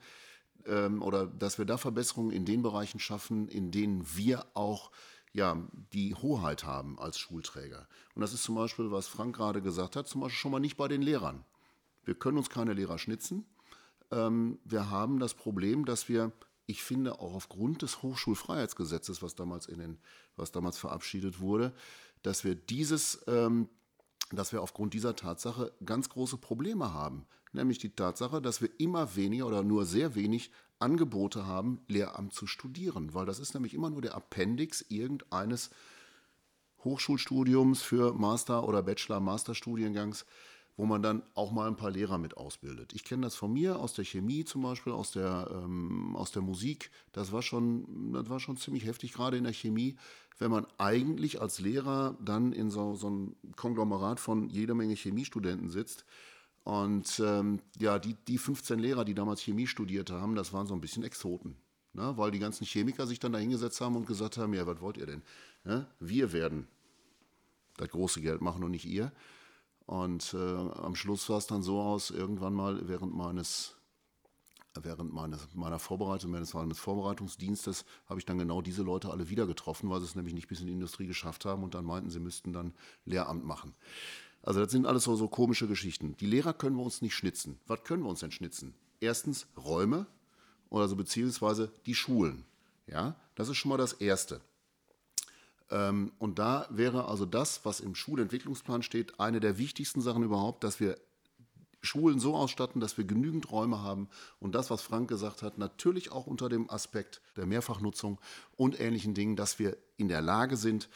ähm, oder dass wir da Verbesserungen in den Bereichen schaffen, in denen wir auch ja, die Hoheit haben als Schulträger. Und das ist zum Beispiel, was Frank gerade gesagt hat, zum Beispiel schon mal nicht bei den Lehrern. Wir können uns keine Lehrer schnitzen. Ähm, wir haben das Problem, dass wir, ich finde, auch aufgrund des Hochschulfreiheitsgesetzes, was damals, in den, was damals verabschiedet wurde, dass wir dieses, ähm, dass wir aufgrund dieser Tatsache ganz große Probleme haben. Nämlich die Tatsache, dass wir immer weniger oder nur sehr wenig Angebote haben, Lehramt zu studieren. Weil das ist nämlich immer nur der Appendix irgendeines Hochschulstudiums für Master- oder Bachelor-Master-Studiengangs wo man dann auch mal ein paar Lehrer mit ausbildet. Ich kenne das von mir aus der Chemie zum Beispiel, aus der, ähm, aus der Musik. Das war, schon, das war schon ziemlich heftig, gerade in der Chemie, wenn man eigentlich als Lehrer dann in so, so einem Konglomerat von jeder Menge Chemiestudenten sitzt. Und ähm, ja, die, die 15 Lehrer, die damals Chemie studiert haben, das waren so ein bisschen Exoten. Ne? Weil die ganzen Chemiker sich dann da hingesetzt haben und gesagt haben, ja, was wollt ihr denn? Ne? Wir werden das große Geld machen und nicht ihr. Und äh, am Schluss sah es dann so aus, irgendwann mal während meines während meines, meiner Vorbereitung, meines, meines Vorbereitungsdienstes, habe ich dann genau diese Leute alle wieder getroffen, weil sie es nämlich nicht bis in die Industrie geschafft haben und dann meinten, sie müssten dann Lehramt machen. Also das sind alles so, so komische Geschichten. Die Lehrer können wir uns nicht schnitzen. Was können wir uns denn schnitzen? Erstens Räume oder so beziehungsweise die Schulen. Ja, das ist schon mal das Erste. Ähm, und da wäre also das, was im Schulentwicklungsplan steht, eine der wichtigsten Sachen überhaupt, dass wir Schulen so ausstatten, dass wir genügend Räume haben und das, was Frank gesagt hat, natürlich auch unter dem Aspekt der Mehrfachnutzung und ähnlichen Dingen, dass wir in der Lage sind,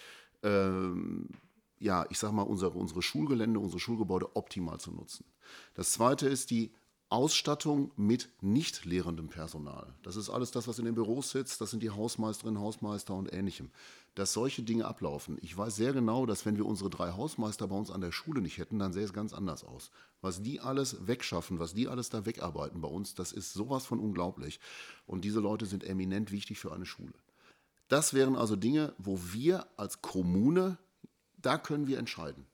ähm, ja, ich sag mal, unsere, unsere Schulgelände, unsere Schulgebäude optimal zu nutzen. Das zweite ist die Ausstattung mit nicht lehrendem Personal. Das ist alles das, was in den Büros sitzt. Das sind die Hausmeisterinnen, Hausmeister und ähnlichem. Dass solche Dinge ablaufen. Ich weiß sehr genau, dass wenn wir unsere drei Hausmeister bei uns an der Schule nicht hätten, dann sähe es ganz anders aus. Was die alles wegschaffen, was die alles da wegarbeiten bei uns, das ist sowas von unglaublich. Und diese Leute sind eminent wichtig für eine Schule. Das wären also Dinge, wo wir als Kommune, da können wir entscheiden.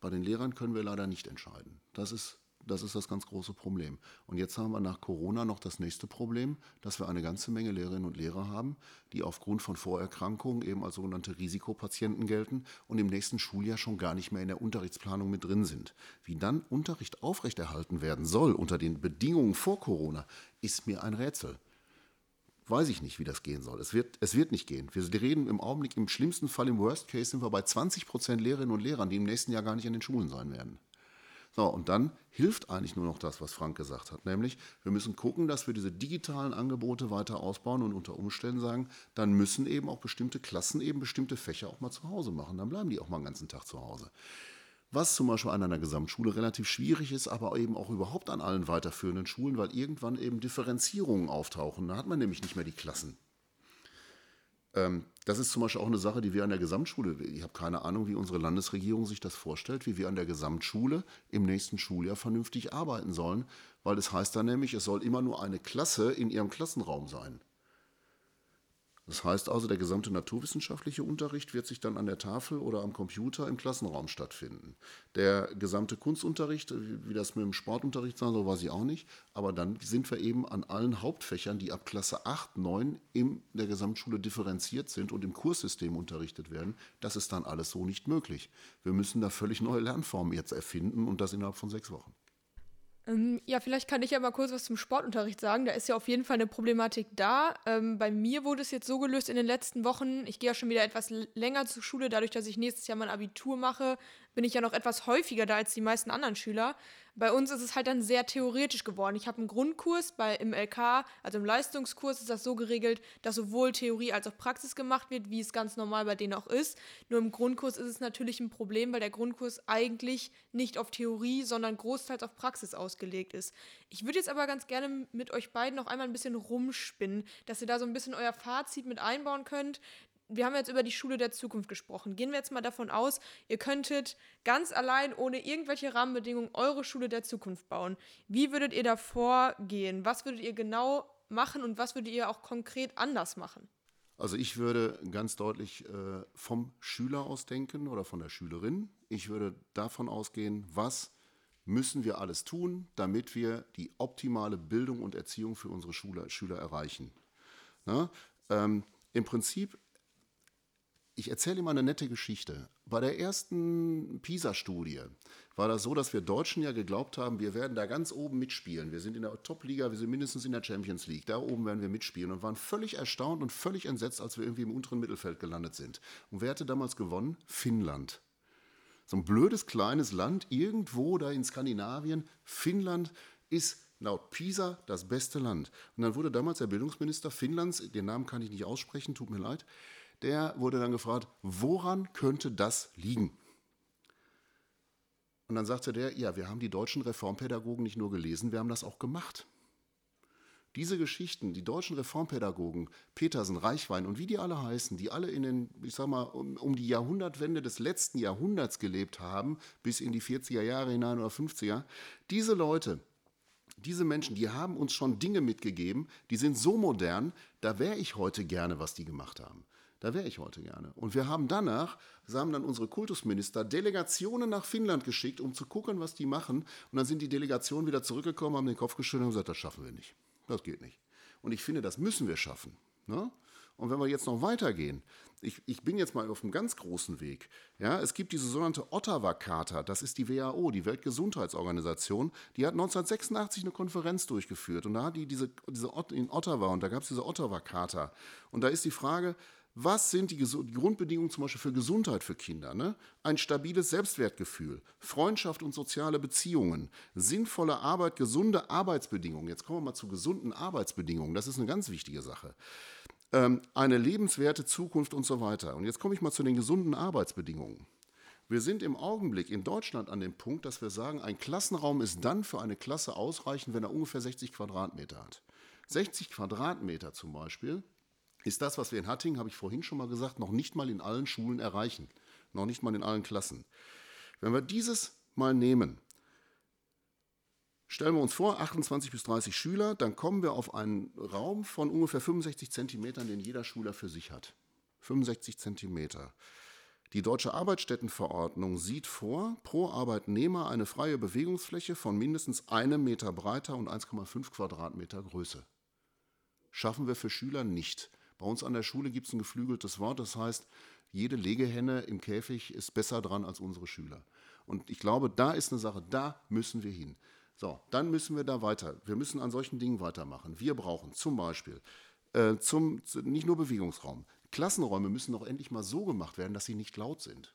Bei den Lehrern können wir leider nicht entscheiden. Das ist das ist das ganz große Problem. Und jetzt haben wir nach Corona noch das nächste Problem, dass wir eine ganze Menge Lehrerinnen und Lehrer haben, die aufgrund von Vorerkrankungen eben als sogenannte Risikopatienten gelten und im nächsten Schuljahr schon gar nicht mehr in der Unterrichtsplanung mit drin sind. Wie dann Unterricht aufrechterhalten werden soll unter den Bedingungen vor Corona, ist mir ein Rätsel. Weiß ich nicht, wie das gehen soll. Es wird, es wird nicht gehen. Wir reden im Augenblick, im schlimmsten Fall, im Worst Case, sind wir bei 20 Prozent Lehrerinnen und Lehrern, die im nächsten Jahr gar nicht in den Schulen sein werden. So, und dann hilft eigentlich nur noch das, was Frank gesagt hat, nämlich wir müssen gucken, dass wir diese digitalen Angebote weiter ausbauen und unter Umständen sagen, dann müssen eben auch bestimmte Klassen eben bestimmte Fächer auch mal zu Hause machen. Dann bleiben die auch mal den ganzen Tag zu Hause. Was zum Beispiel an einer Gesamtschule relativ schwierig ist, aber eben auch überhaupt an allen weiterführenden Schulen, weil irgendwann eben Differenzierungen auftauchen. Da hat man nämlich nicht mehr die Klassen. Ähm, das ist zum Beispiel auch eine Sache, die wir an der Gesamtschule, ich habe keine Ahnung, wie unsere Landesregierung sich das vorstellt, wie wir an der Gesamtschule im nächsten Schuljahr vernünftig arbeiten sollen, weil es das heißt dann nämlich, es soll immer nur eine Klasse in ihrem Klassenraum sein. Das heißt also, der gesamte naturwissenschaftliche Unterricht wird sich dann an der Tafel oder am Computer im Klassenraum stattfinden. Der gesamte Kunstunterricht, wie das mit dem Sportunterricht sein soll, weiß ich auch nicht. Aber dann sind wir eben an allen Hauptfächern, die ab Klasse 8, 9 in der Gesamtschule differenziert sind und im Kurssystem unterrichtet werden. Das ist dann alles so nicht möglich. Wir müssen da völlig neue Lernformen jetzt erfinden und das innerhalb von sechs Wochen. Ähm, ja, vielleicht kann ich ja mal kurz was zum Sportunterricht sagen. Da ist ja auf jeden Fall eine Problematik da. Ähm, bei mir wurde es jetzt so gelöst in den letzten Wochen. Ich gehe ja schon wieder etwas länger zur Schule, dadurch, dass ich nächstes Jahr mein Abitur mache, bin ich ja noch etwas häufiger da als die meisten anderen Schüler. Bei uns ist es halt dann sehr theoretisch geworden. Ich habe einen Grundkurs bei im LK, also im Leistungskurs ist das so geregelt, dass sowohl Theorie als auch Praxis gemacht wird, wie es ganz normal bei denen auch ist. Nur im Grundkurs ist es natürlich ein Problem, weil der Grundkurs eigentlich nicht auf Theorie, sondern großteils auf Praxis ausgelegt ist. Ich würde jetzt aber ganz gerne mit euch beiden noch einmal ein bisschen rumspinnen, dass ihr da so ein bisschen euer Fazit mit einbauen könnt, wir haben jetzt über die Schule der Zukunft gesprochen. Gehen wir jetzt mal davon aus, ihr könntet ganz allein ohne irgendwelche Rahmenbedingungen eure Schule der Zukunft bauen. Wie würdet ihr da vorgehen? Was würdet ihr genau machen und was würdet ihr auch konkret anders machen? Also ich würde ganz deutlich äh, vom Schüler aus denken oder von der Schülerin. Ich würde davon ausgehen, was müssen wir alles tun, damit wir die optimale Bildung und Erziehung für unsere Schüler, Schüler erreichen. Na? Ähm, Im Prinzip ich erzähle mal eine nette Geschichte. Bei der ersten PISA-Studie war das so, dass wir Deutschen ja geglaubt haben, wir werden da ganz oben mitspielen. Wir sind in der Top-Liga, wir sind mindestens in der Champions League. Da oben werden wir mitspielen und waren völlig erstaunt und völlig entsetzt, als wir irgendwie im unteren Mittelfeld gelandet sind. Und wer hatte damals gewonnen? Finnland. So ein blödes kleines Land irgendwo da in Skandinavien. Finnland ist laut PISA das beste Land. Und dann wurde damals der Bildungsminister Finnlands, den Namen kann ich nicht aussprechen, tut mir leid, der wurde dann gefragt, woran könnte das liegen? Und dann sagte der, ja, wir haben die deutschen Reformpädagogen nicht nur gelesen, wir haben das auch gemacht. Diese Geschichten, die deutschen Reformpädagogen, Petersen, Reichwein und wie die alle heißen, die alle in den, ich sag mal, um, um die Jahrhundertwende des letzten Jahrhunderts gelebt haben, bis in die 40er Jahre hinein oder 50er, diese Leute, diese Menschen, die haben uns schon Dinge mitgegeben, die sind so modern, da wäre ich heute gerne, was die gemacht haben. Da wäre ich heute gerne. Und wir haben danach, haben dann unsere Kultusminister Delegationen nach Finnland geschickt, um zu gucken, was die machen. Und dann sind die Delegationen wieder zurückgekommen, haben den Kopf geschüttelt und gesagt, das schaffen wir nicht. Das geht nicht. Und ich finde, das müssen wir schaffen. Ne? Und wenn wir jetzt noch weitergehen, ich, ich, bin jetzt mal auf einem ganz großen Weg. Ja, es gibt diese sogenannte Ottawa-Charta, das ist die WHO, die Weltgesundheitsorganisation, die hat 1986 eine Konferenz durchgeführt und da hat die diese, diese in Ottawa und da gab es diese Ottawa-Charta. Und da ist die Frage, was sind die, die, Grundbedingungen zum Beispiel für Gesundheit für Kinder? Ne? Ein stabiles Selbstwertgefühl, Freundschaft und soziale Beziehungen, sinnvolle Arbeit, gesunde Arbeitsbedingungen. Jetzt kommen wir mal zu gesunden Arbeitsbedingungen. Das ist eine ganz wichtige Sache. Ähm, eine lebenswerte Zukunft und so weiter. Und jetzt komme ich mal zu den gesunden Arbeitsbedingungen. Wir sind im Augenblick in Deutschland an dem Punkt, dass wir sagen, ein Klassenraum ist dann für eine Klasse ausreichend, wenn er ungefähr 60 Quadratmeter hat. 60 Quadratmeter zum Beispiel ist das, was wir in Hattingen, habe ich vorhin schon mal gesagt, noch nicht mal in allen Schulen erreichen. Noch nicht mal in allen Klassen. Wenn wir dieses mal nehmen, stellen wir uns vor, 28 bis 30 Schüler, dann kommen wir auf einen Raum von ungefähr 65 Zentimetern, den jeder Schüler für sich hat. 65 Zentimeter. Die deutsche Arbeitsstättenverordnung sieht vor, pro Arbeitnehmer eine freie Bewegungsfläche von mindestens einem Meter breiter und 1,5 Quadratmeter Größe. Schaffen wir für Schüler nicht. Bei uns an der Schule gibt es ein geflügeltes Wort, das heißt, jede Legehenne im Käfig ist besser dran als unsere Schüler. Und ich glaube, da ist eine Sache, da müssen wir hin. So, dann müssen wir da weiter. Wir müssen an solchen Dingen weitermachen. Wir brauchen zum Beispiel äh, zum, nicht nur Bewegungsraum. Klassenräume müssen doch endlich mal so gemacht werden, dass sie nicht laut sind.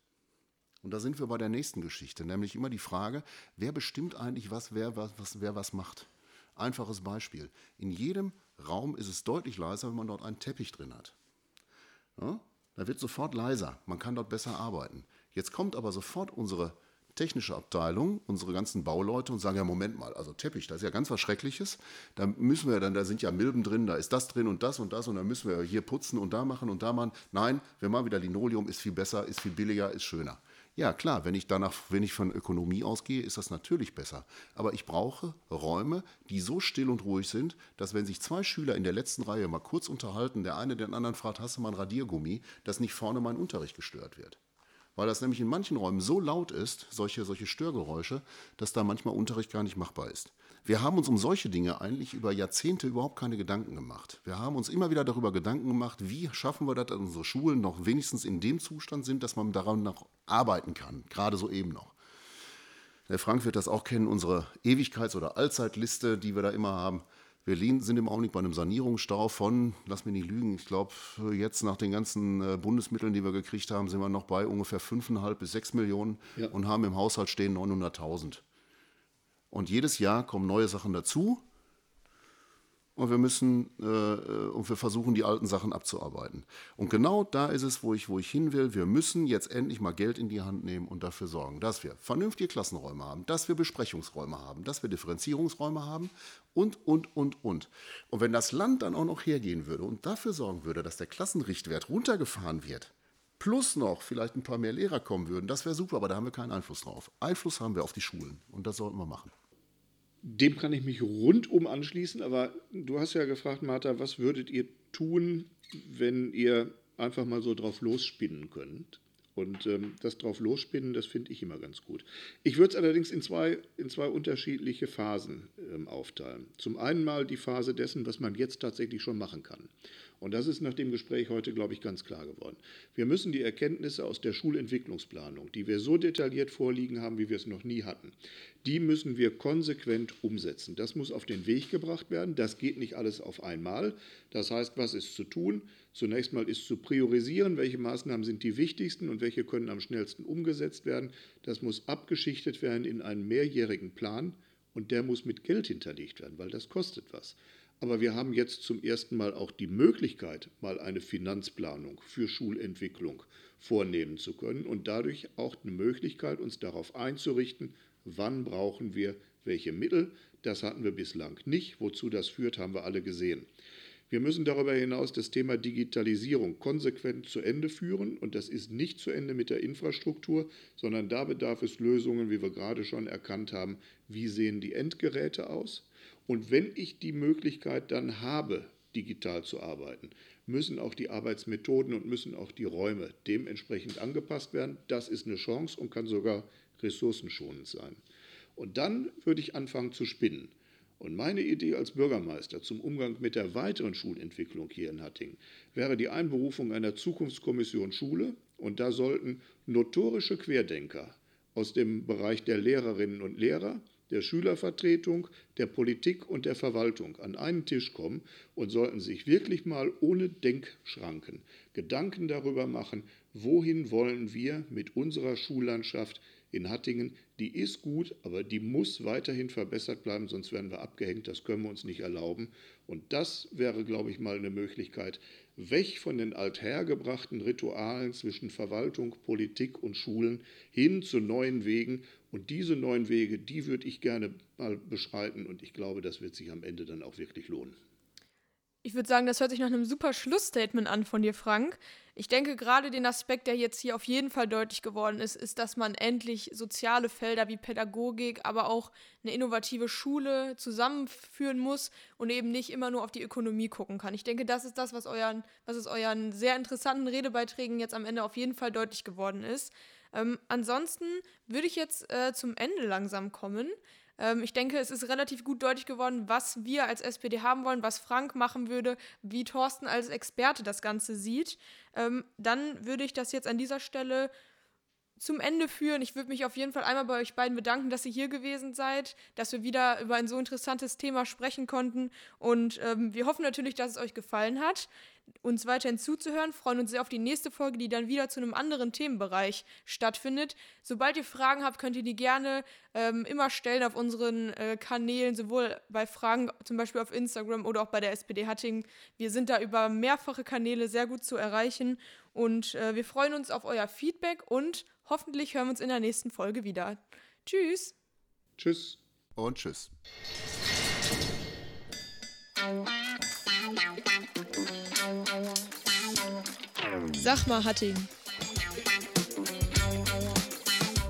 Und da sind wir bei der nächsten Geschichte, nämlich immer die Frage, wer bestimmt eigentlich, was wer was, was, wer was macht. Einfaches Beispiel. In jedem Raum ist es deutlich leiser, wenn man dort einen Teppich drin hat. Ja? Da wird sofort leiser, man kann dort besser arbeiten. Jetzt kommt aber sofort unsere technische Abteilung, unsere ganzen Bauleute und sagen, ja, Moment mal, also Teppich, das ist ja ganz was Schreckliches. Da müssen wir dann, da sind ja Milben drin, da ist das drin und das und das und dann müssen wir hier putzen und da machen und da machen. Nein, wir machen wieder Linoleum, ist viel besser, ist viel billiger, ist schöner. Ja, klar, wenn ich danach, wenn ich von Ökonomie ausgehe, ist das natürlich besser. Aber ich brauche Räume, die so still und ruhig sind, dass wenn sich zwei Schüler in der letzten Reihe mal kurz unterhalten, der eine den anderen fragt, hast du mal ein Radiergummi, dass nicht vorne mein Unterricht gestört wird weil das nämlich in manchen Räumen so laut ist, solche, solche Störgeräusche, dass da manchmal Unterricht gar nicht machbar ist. Wir haben uns um solche Dinge eigentlich über Jahrzehnte überhaupt keine Gedanken gemacht. Wir haben uns immer wieder darüber Gedanken gemacht, wie schaffen wir das, dass unsere Schulen noch wenigstens in dem Zustand sind, dass man daran noch arbeiten kann, gerade so eben noch. Der Frank wird das auch kennen, unsere Ewigkeits- oder Allzeitliste, die wir da immer haben. Wir sind im Augenblick bei einem Sanierungsstau von, lass mich nicht lügen, ich glaube, jetzt nach den ganzen äh, Bundesmitteln, die wir gekriegt haben, sind wir noch bei ungefähr 5,5 bis 6 Millionen ja. und haben im Haushalt stehen 900.000. Und jedes Jahr kommen neue Sachen dazu und wir müssen äh, äh, und wir versuchen die alten Sachen abzuarbeiten. Und genau da ist es, wo ich, wo ich hin will. Wir müssen jetzt endlich mal Geld in die Hand nehmen und dafür sorgen, dass wir vernünftige Klassenräume haben, dass wir Besprechungsräume haben, dass wir Differenzierungsräume haben und, und, und, und. Und wenn das Land dann auch noch hergehen würde und dafür sorgen würde, dass der Klassenrichtwert runtergefahren wird, plus noch vielleicht ein paar mehr Lehrer kommen würden, das wäre super, aber da haben wir keinen Einfluss drauf. Einfluss haben wir auf die Schulen und das sollten wir machen. Dem kann ich mich rundum anschließen, aber du hast ja gefragt, Martha, was würdet ihr tun, wenn ihr einfach mal so drauf losspinnen könnt? Und ähm, das drauf losspinnen, das finde ich immer ganz gut. Ich würde es allerdings in zwei, in zwei unterschiedliche Phasen ähm, aufteilen. Zum einen mal die Phase dessen, was man jetzt tatsächlich schon machen kann. Und das ist nach dem Gespräch heute, glaube ich, ganz klar geworden. Wir müssen die Erkenntnisse aus der Schulentwicklungsplanung, die wir so detailliert vorliegen haben, wie wir es noch nie hatten, die müssen wir konsequent umsetzen. Das muss auf den Weg gebracht werden. Das geht nicht alles auf einmal. Das heißt, was ist zu tun? Zunächst mal ist zu priorisieren, welche Maßnahmen sind die wichtigsten und welche können am schnellsten umgesetzt werden. Das muss abgeschichtet werden in einen mehrjährigen Plan und der muss mit Geld hinterlegt werden, weil das kostet was. Aber wir haben jetzt zum ersten Mal auch die Möglichkeit, mal eine Finanzplanung für Schulentwicklung vornehmen zu können und dadurch auch eine Möglichkeit, uns darauf einzurichten, wann brauchen wir welche Mittel. Das hatten wir bislang nicht. Wozu das führt, haben wir alle gesehen. Wir müssen darüber hinaus das Thema Digitalisierung konsequent zu Ende führen. Und das ist nicht zu Ende mit der Infrastruktur, sondern da bedarf es Lösungen, wie wir gerade schon erkannt haben. Wie sehen die Endgeräte aus? Und wenn ich die Möglichkeit dann habe, digital zu arbeiten, müssen auch die Arbeitsmethoden und müssen auch die Räume dementsprechend angepasst werden. Das ist eine Chance und kann sogar ressourcenschonend sein. Und dann würde ich anfangen zu spinnen. Und meine Idee als Bürgermeister zum Umgang mit der weiteren Schulentwicklung hier in Hattingen wäre die Einberufung einer Zukunftskommission Schule. Und da sollten notorische Querdenker aus dem Bereich der Lehrerinnen und Lehrer, der Schülervertretung, der Politik und der Verwaltung an einen Tisch kommen und sollten sich wirklich mal ohne Denkschranken Gedanken darüber machen, wohin wollen wir mit unserer Schullandschaft in Hattingen, die ist gut, aber die muss weiterhin verbessert bleiben, sonst werden wir abgehängt, das können wir uns nicht erlauben. Und das wäre, glaube ich, mal eine Möglichkeit, weg von den althergebrachten Ritualen zwischen Verwaltung, Politik und Schulen hin zu neuen Wegen, und diese neuen Wege, die würde ich gerne mal beschreiten und ich glaube, das wird sich am Ende dann auch wirklich lohnen. Ich würde sagen, das hört sich nach einem super Schlussstatement an von dir, Frank. Ich denke, gerade den Aspekt, der jetzt hier auf jeden Fall deutlich geworden ist, ist, dass man endlich soziale Felder wie Pädagogik, aber auch eine innovative Schule zusammenführen muss und eben nicht immer nur auf die Ökonomie gucken kann. Ich denke, das ist das, was, euren, was es euren sehr interessanten Redebeiträgen jetzt am Ende auf jeden Fall deutlich geworden ist. Ähm, ansonsten würde ich jetzt äh, zum Ende langsam kommen. Ähm, ich denke, es ist relativ gut deutlich geworden, was wir als SPD haben wollen, was Frank machen würde, wie Thorsten als Experte das Ganze sieht. Ähm, dann würde ich das jetzt an dieser Stelle zum Ende führen. Ich würde mich auf jeden Fall einmal bei euch beiden bedanken, dass ihr hier gewesen seid, dass wir wieder über ein so interessantes Thema sprechen konnten. Und ähm, wir hoffen natürlich, dass es euch gefallen hat, uns weiterhin zuzuhören. Freuen uns sehr auf die nächste Folge, die dann wieder zu einem anderen Themenbereich stattfindet. Sobald ihr Fragen habt, könnt ihr die gerne ähm, immer stellen auf unseren äh, Kanälen, sowohl bei Fragen zum Beispiel auf Instagram oder auch bei der SPD Hatting. Wir sind da über mehrfache Kanäle sehr gut zu erreichen. Und äh, wir freuen uns auf euer Feedback und hoffentlich hören wir uns in der nächsten Folge wieder. Tschüss. Tschüss. Und tschüss. Sag mal, Hatting.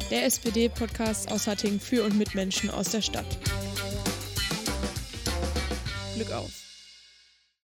Der SPD-Podcast aus Hatting für und mit Menschen aus der Stadt. Glück auf.